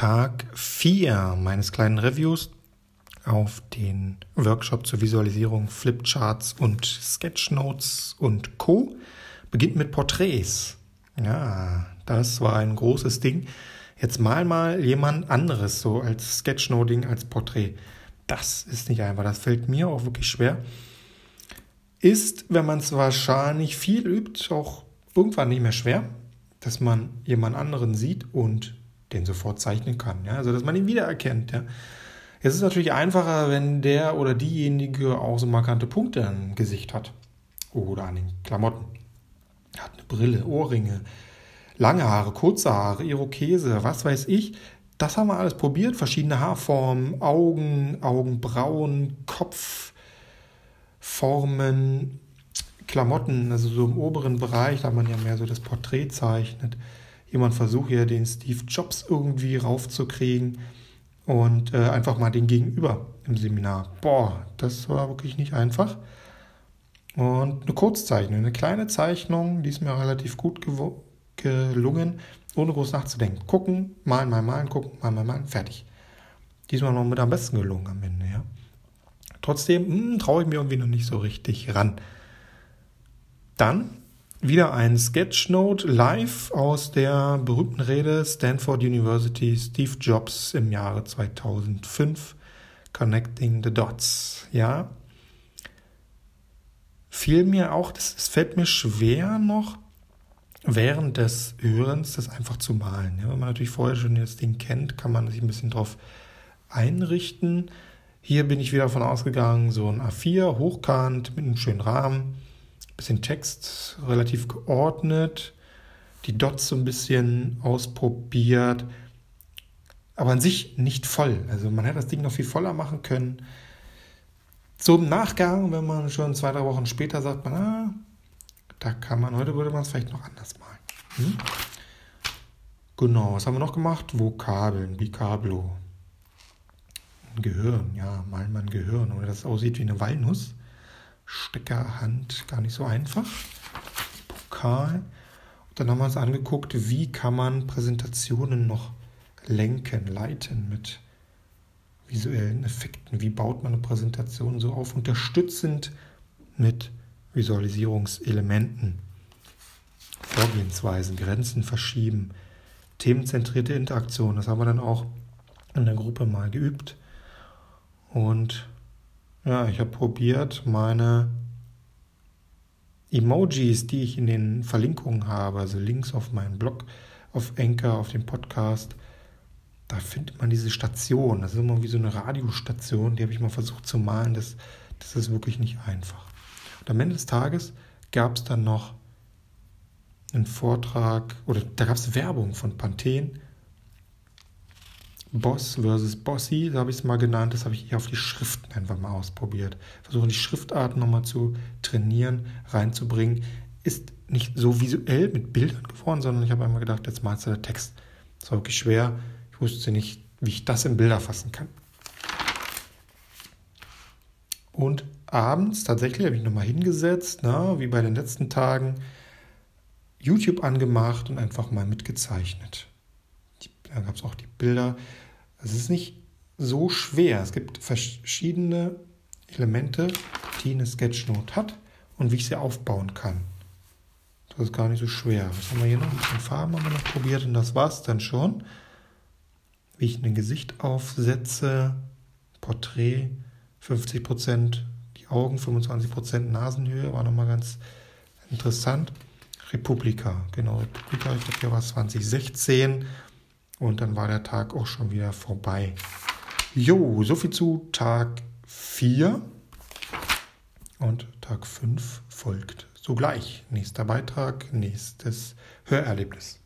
Tag 4 meines kleinen Reviews auf den Workshop zur Visualisierung Flipcharts und Sketchnotes und Co. beginnt mit Porträts. Ja, das war ein großes Ding. Jetzt mal mal jemand anderes so als Sketchnoting, als Porträt. Das ist nicht einfach. Das fällt mir auch wirklich schwer. Ist, wenn man es wahrscheinlich viel übt, auch irgendwann nicht mehr schwer, dass man jemand anderen sieht und den sofort zeichnen kann. Ja? Also, dass man ihn wiedererkennt. Ja? Es ist natürlich einfacher, wenn der oder diejenige auch so markante Punkte im Gesicht hat. Oder an den Klamotten. Er hat eine Brille, Ohrringe, lange Haare, kurze Haare, Irokese, was weiß ich. Das haben wir alles probiert. Verschiedene Haarformen, Augen, Augenbrauen, Kopfformen, Klamotten, also so im oberen Bereich, da man ja mehr so das Porträt zeichnet. Jemand versucht ja den Steve Jobs irgendwie raufzukriegen und äh, einfach mal den Gegenüber im Seminar. Boah, das war wirklich nicht einfach. Und eine Kurzzeichnung, eine kleine Zeichnung, die ist mir relativ gut gelungen, ohne groß nachzudenken. Gucken, malen, malen, malen, gucken, malen, malen, malen, fertig. Diesmal noch mit am besten gelungen am Ende, ja. Trotzdem hm, traue ich mir irgendwie noch nicht so richtig ran. Dann wieder ein Sketchnote live aus der berühmten Rede Stanford University Steve Jobs im Jahre 2005 Connecting the Dots. Ja, fiel mir auch, es fällt mir schwer noch während des Hörens das einfach zu malen. Ja, wenn man natürlich vorher schon das Ding kennt, kann man sich ein bisschen drauf einrichten. Hier bin ich wieder davon ausgegangen, so ein A4 hochkant mit einem schönen Rahmen bisschen Text relativ geordnet, die Dots so ein bisschen ausprobiert, aber an sich nicht voll. Also man hätte das Ding noch viel voller machen können. So im Nachgang, wenn man schon zwei, drei Wochen später sagt, man, ah, da kann man, heute würde man es vielleicht noch anders malen. Hm? Genau, was haben wir noch gemacht? Vokabeln, Bicablo. Ein Gehirn, ja, malen wir ein Gehirn, oder das aussieht wie eine Walnuss. Steckerhand gar nicht so einfach. Pokal. Und dann haben wir uns angeguckt, wie kann man Präsentationen noch lenken, leiten mit visuellen Effekten. Wie baut man eine Präsentation so auf, unterstützend mit Visualisierungselementen. Vorgehensweisen, Grenzen verschieben, themenzentrierte Interaktion. Das haben wir dann auch in der Gruppe mal geübt. Und ja, ich habe probiert, meine Emojis, die ich in den Verlinkungen habe, also Links auf meinen Blog, auf Anchor, auf dem Podcast, da findet man diese Station. Das ist immer wie so eine Radiostation, die habe ich mal versucht zu malen. Das, das ist wirklich nicht einfach. Und am Ende des Tages gab es dann noch einen Vortrag, oder da gab es Werbung von Panthen Boss versus Bossy, so habe ich es mal genannt. Das habe ich eher auf die Schriften einfach mal ausprobiert. Versuchen die Schriftarten nochmal zu trainieren, reinzubringen. Ist nicht so visuell mit Bildern geworden, sondern ich habe einmal gedacht, jetzt malst du der Text. Das war wirklich schwer. Ich wusste nicht, wie ich das in Bilder fassen kann. Und abends tatsächlich habe ich nochmal hingesetzt, na, wie bei den letzten Tagen, YouTube angemacht und einfach mal mitgezeichnet. Da gab es auch die Bilder. Es ist nicht so schwer. Es gibt verschiedene Elemente, die eine Sketchnote hat und wie ich sie aufbauen kann. Das ist gar nicht so schwer. Was haben wir hier noch? Ein bisschen Farben haben wir noch probiert und das war es dann schon. Wie ich ein Gesicht aufsetze, Porträt, 50% die Augen, 25% Nasenhöhe, war nochmal ganz interessant. Republika, genau, Republika, ich glaube, hier war es 2016. Und dann war der Tag auch schon wieder vorbei. Jo, soviel zu Tag 4. Und Tag 5 folgt sogleich. Nächster Beitrag, nächstes Hörerlebnis.